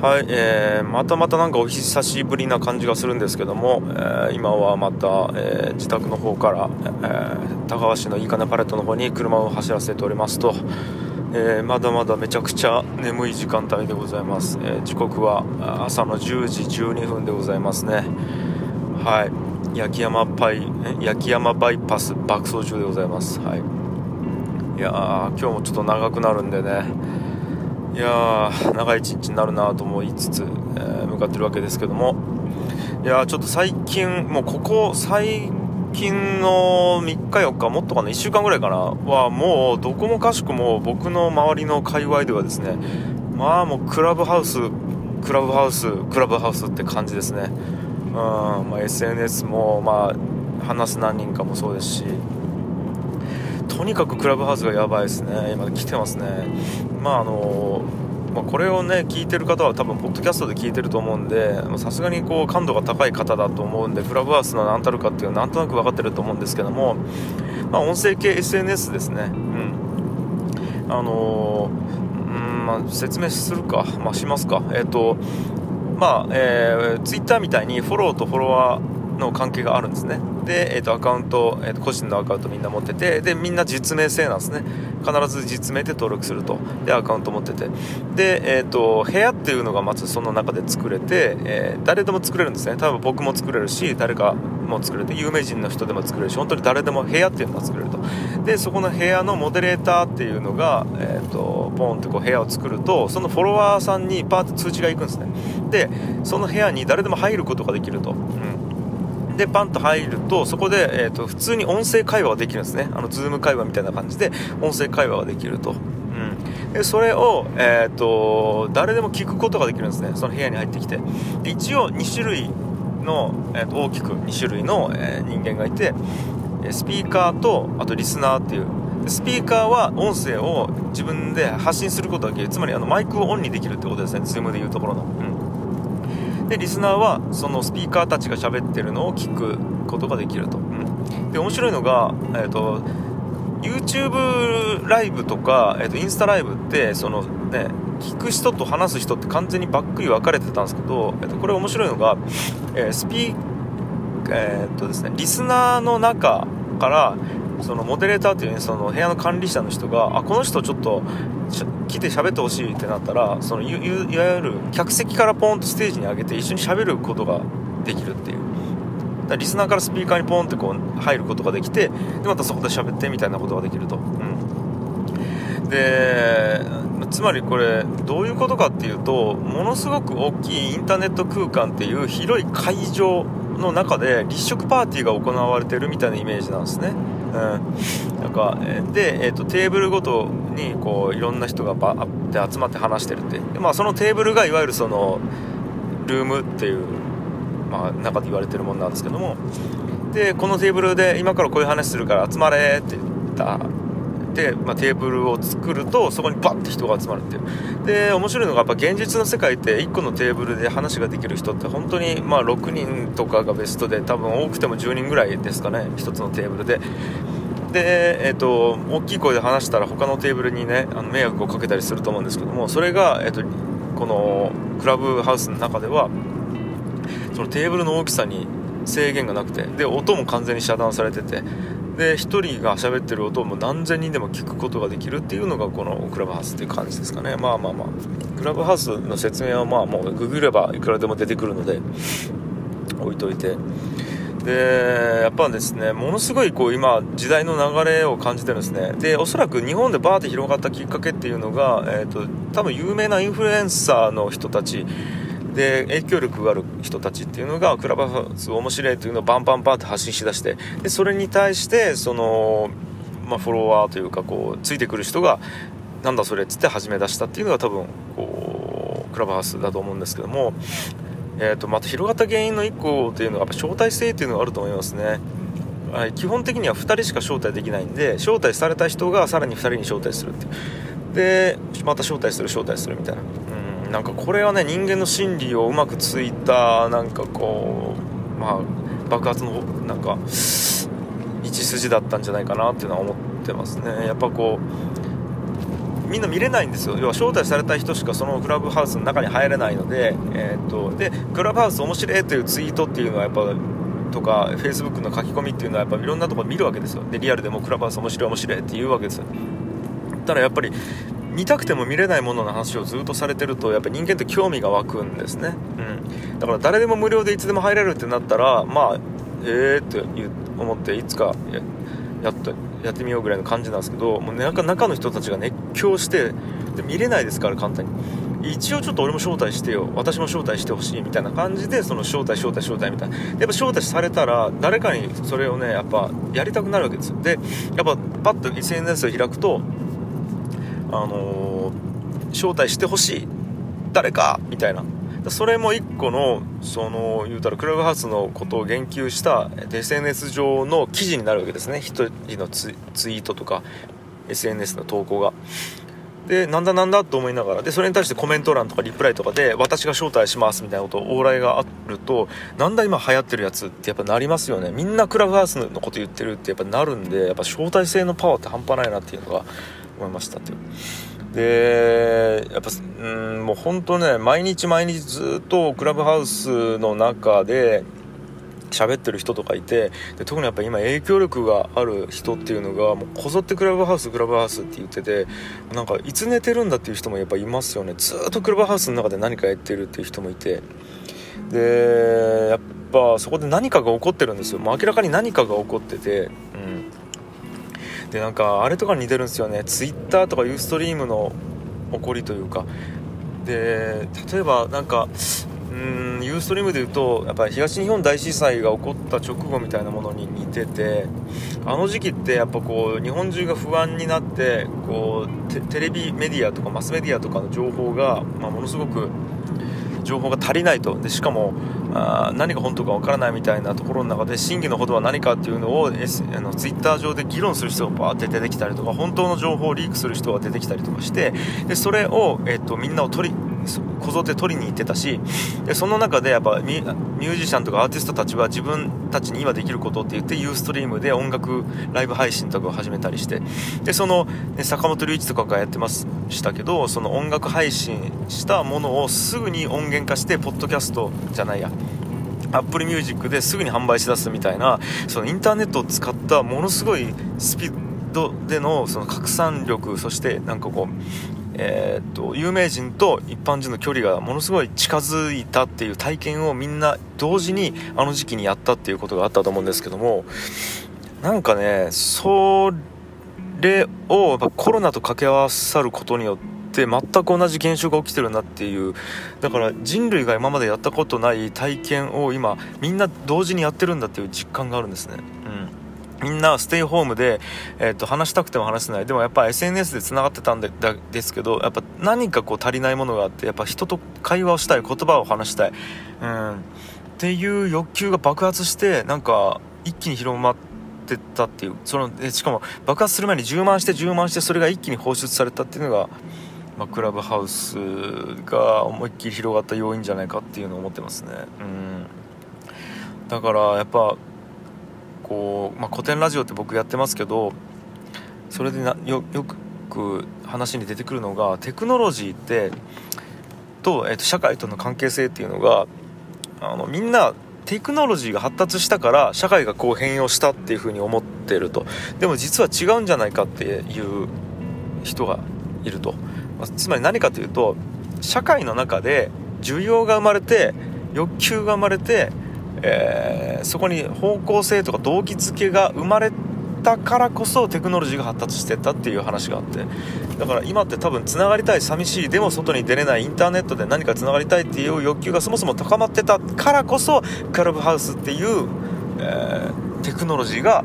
はい、えー、またまたなんかお久しぶりな感じがするんですけども、えー、今はまた、えー、自宅の方から、えー、高橋のいいかねパレットの方に車を走らせておりますと、えまだまだめちゃくちゃ眠い時間帯でございます、え時刻は朝の10時12分でございますね。はい。焼山パイ焼山バイパス爆走中でございます。はい。いやー今日もちょっと長くなるんでね。いやー長い一日になるなと思いつつ、えー、向かってるわけですけども。いやちょっと最近もうここ最近の3日4日もっとかな1週間ぐらいかなはもうどこもかしくも僕の周りの界隈ではですねまあもうクラブハウスクラブハウスクラブハウスって感じですね。うん、まあ、SNS もまあ話す何人かもそうですしとにかくクラブハウスがやばいですね。今来てますね。まああのまあ、これをね聞いてる方は多分ポッドキャストで聞いてると思うんでさすがにこう感度が高い方だと思うんでクラブハウスの何たるかっていうのはなんとなく分かってると思うんですけども、まあ、音声系 SNS ですね。うん。あのうんまあ、説明するか、まあ、しますか。えっ、ー、とまあ、えー、ツイッターみたいにフォローとフォロワーの関係があるんですね。で、えーと、アカウント、えーと、個人のアカウントみんな持っててでみんな実名制なんですね。必ず実名で登録すると。でアカウント持ってて。で、えーと、部屋っていうのがまずその中で作れて、えー、誰でも作れるんですね。多分僕も作れるし誰かも作れて有名人の人でも作れるし本当に誰でも部屋っていうのが作れると。でそこの部屋のモデレーターっていうのが、えー、とポンってこう部屋を作るとそのフォロワーさんにパーって通知が行くんですね。でその部屋に誰でも入ることができると、うん。でパンと入るとそこで、えーと、普通に音声会話ができるんですね。あのズーム会話みたいな感じで音声会話ができると、うん、でそれを、えーと、誰でも聞くことができるんですね。その部屋に入ってきて。で一応2種類の、えーと、大きく2種類の、えー、人間がいてスピーカーとあとリスナーっていう。スピーカーは音声を自分で発信することができるつまりあのマイクをオンにできるってことですね。Zoom でいうところの、うん。でリスナーはそのスピーカーたちが喋ってるのを聞くことができると、うん、で面白いのが、えーと、YouTube ライブとか、えーと、インスタライブってそのね聞く人と話す人って完全にばっくり分かれてたんですけど、えーと、これ面白いのが、えー、スピーえー、っとですねリスナーの中からそのモデレーターという、ね、その部屋の管理者の人があこの人ちょっと来て喋ってほしいってなったらそのいわゆる客席からポンとステージに上げて一緒に喋ることができるっていう。だリスナーからスピーカーにポンってこう入ることができてでまたそこで喋ってみたいなことができると、うん、でつまりこれどういうことかっていうとものすごく大きいインターネット空間っていう広い会場の中で立食パーティーが行われてるみたいなイメージなんですね。うん、なんかで、えーと、テーブルごとにこういろんな人がバーって集まって話してるって。で、まあ、そのテーブルがいわゆるそのルームっていう、まあ、中で言われてるものなんですけども。でこのテーブルで今からこういう話するから集まれって言った。で、まあ、テーブルを作るとそこにバッて人が集まるっていう。で面白いのがやっぱ現実の世界って1個のテーブルで話ができる人って本当にまあ6人とかがベストで多分多くても10人ぐらいですかね1つのテーブルで。で、えーと、大きい声で話したら他のテーブルにねあの迷惑をかけたりすると思うんですけどもそれが、えーと、このクラブハウスの中ではそのテーブルの大きさに制限がなくてで音も完全に遮断されててで1人が喋ってる音をも何千人でも聞くことができるっていうのがこのクラブハウスっていう感じですかね。まあまあまあ。クラブハウスの説明はまあもうググればいくらでも出てくるので置いといて。でやっぱですねものすごいこう今時代の流れを感じてるんですね。でおそらく日本でバーって広がったきっかけっていうのが、えーと、多分有名なインフルエンサーの人たちで影響力がある人たちっていうのがクラブハウス面白いというのをバンバンバンって発信しだしてでそれに対してその、まあ、フォロワーというかこうついてくる人がなんだそれっつって始め出したっていうのが多分こうクラブハウスだと思うんですけどもえーと、また広がった原因の1個というのはやっぱ招待制というのがあると思いますね、はい、基本的には2人しか招待できないんで招待された人がさらに2人に招待するってでまた招待する招待するみたいな。うんなんかこれはね人間の心理をうまくついたなんかこうまあ爆発のなんか道筋だったんじゃないかなっていうのは思ってますね。やっぱこうみんな見れないんですよ。要は招待された人しかそのクラブハウスの中に入れないので,、えー、っとでクラブハウス面白いというツイートっていうのはやっぱとか Facebook の書き込みっていうのはやっぱいろんなところ見るわけですよ。でリアルでもクラブハウス面白い面白いって言うわけですよ。ただやっぱり見たくても見れないものの話をずっとされてるとやっぱ人間って興味が湧くんですね、うん、だから誰でも無料でいつでも入れるってなったらまあええー、って思っていつかやってやってみようぐらいの感じなんですけどもう中中の人たちが熱狂してで見れないですから簡単に。一応ちょっと俺も招待してよ私も招待してほしいみたいな感じでその招待招待招待みたいな。やっぱ招待されたら誰かにそれをねやっぱやりたくなるわけですよ。でやっぱパッと SNS を開くとあのー、招待してほしい。誰かみたいな。それも一個のその言うたらクラブハウスのことを言及した SNS 上の記事になるわけですね。1人のツイートとか SNS の投稿が。でなんだなんだと思いながらでそれに対してコメント欄とかリプライとかで私が招待しますみたいなこと往来があるとなんだ今流行ってるやつってやっぱなりますよね。みんなクラブハウスのこと言ってるってやっぱなるんでやっぱ招待制のパワーって半端ないなっていうのが思いましたっていう。でやっぱうんもう本当ね毎日毎日ずっとクラブハウスの中で喋ってる人とかいてで特にやっぱ今影響力がある人っていうのがもうこぞってクラブハウスクラブハウスって言っててなんかいつ寝てるんだっていう人もやっぱいますよね。ずっとクラブハウスの中で何かやってるっていう人もいて。でやっぱそこで何かが起こってるんですよ。もう明らかに何かが起こっててうん。でなんかあれとかに似てるんですよね。ツイッターとかユーストリームの起こりというか。で例えばなんかうんユーストリームでいうとやっぱり東日本大震災が起こった直後みたいなものに似ててあの時期ってやっぱこう日本中が不安になってこうテレビメディアとかマスメディアとかの情報が、まあ、ものすごく情報が足りないと。でしかもあ何が本当かわからないみたいなところの中で真偽のほどは何かっていうのを、S、あのツイッター上で議論する人がバーって出てきたりとか本当の情報をリークする人が出てきたりとかしてでそれを、えっと、みんなを取りこぞって取りに行ってたしでその中でやっぱミュージシャンとかアーティストたちは自分たちに今できることって言ってユーストリームで音楽ライブ配信とかを始めたりしてでその、ね、坂本龍一とかがやってましたけどその音楽配信したものをすぐに音源化してポッドキャストじゃないや Apple Music ですぐに販売しだすみたいなそのインターネットを使ったものすごいスピードでのその拡散力そしてなんかこうえー、と有名人と一般人の距離がものすごい近づいたっていう体験をみんな同時にあの時期にやったっていうことがあったと思うんですけどもなんかねそれをコロナと掛け合わさることによって全く同じ現象が起きてるなっていうだから人類が今までやったことない体験を今みんな同時にやってるんだっていう実感があるんですね。うんみんなステイホームで、えー、と話したくても話せない。でもやっぱ SNS でつながってたんでですけどやっぱ何かこう足りないものがあってやっぱ人と会話をしたい言葉を話したい、うん、っていう欲求が爆発してなんか一気に広まってったっていう。そのしかも爆発する前に充満して充満してそれが一気に放出されたっていうのが、まあ、クラブハウスが思いっきり広がった要因じゃないかっていうのを思ってますね。うん。だからやっぱこう、まあ、古典ラジオって僕やってますけどそれでなよよく話に出てくるのがテクノロジーってと,、えー、と社会との関係性っていうのがあのみんなテクノロジーが発達したから社会がこう変容したっていうふうに思ってると。でも実は違うんじゃないかっていう人がいると、まあ、つまり何かというと社会の中で需要が生まれて欲求が生まれてえー、そこに方向性とか動機づけが生まれたからこそテクノロジーが発達してったっていう話があってだから今って多分つながりたい寂しいでも外に出れないインターネットで何かつながりたいっていう欲求がそもそも高まってたからこそクラブハウスっていう、えー、テクノロジーが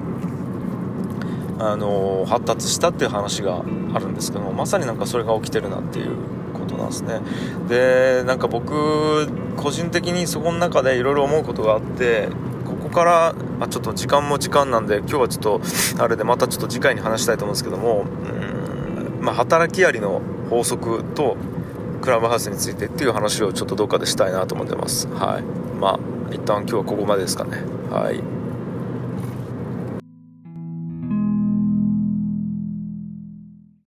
あのー、発達したっていう話があるんですけどもまさになんかそれが起きてるなっていうことなんですね。でなんか僕個人的にそこの中でいろいろ思うことがあってここから、まあ、ちょっと時間も時間なんで今日はちょっとあれでまたちょっと次回に話したいと思うんですけどもうん、まあ、働きありの法則とクラブハウスについてっていう話をちょっとどっかでしたいなと思ってます。はい。まあ一旦今日はここまでですかね。はい。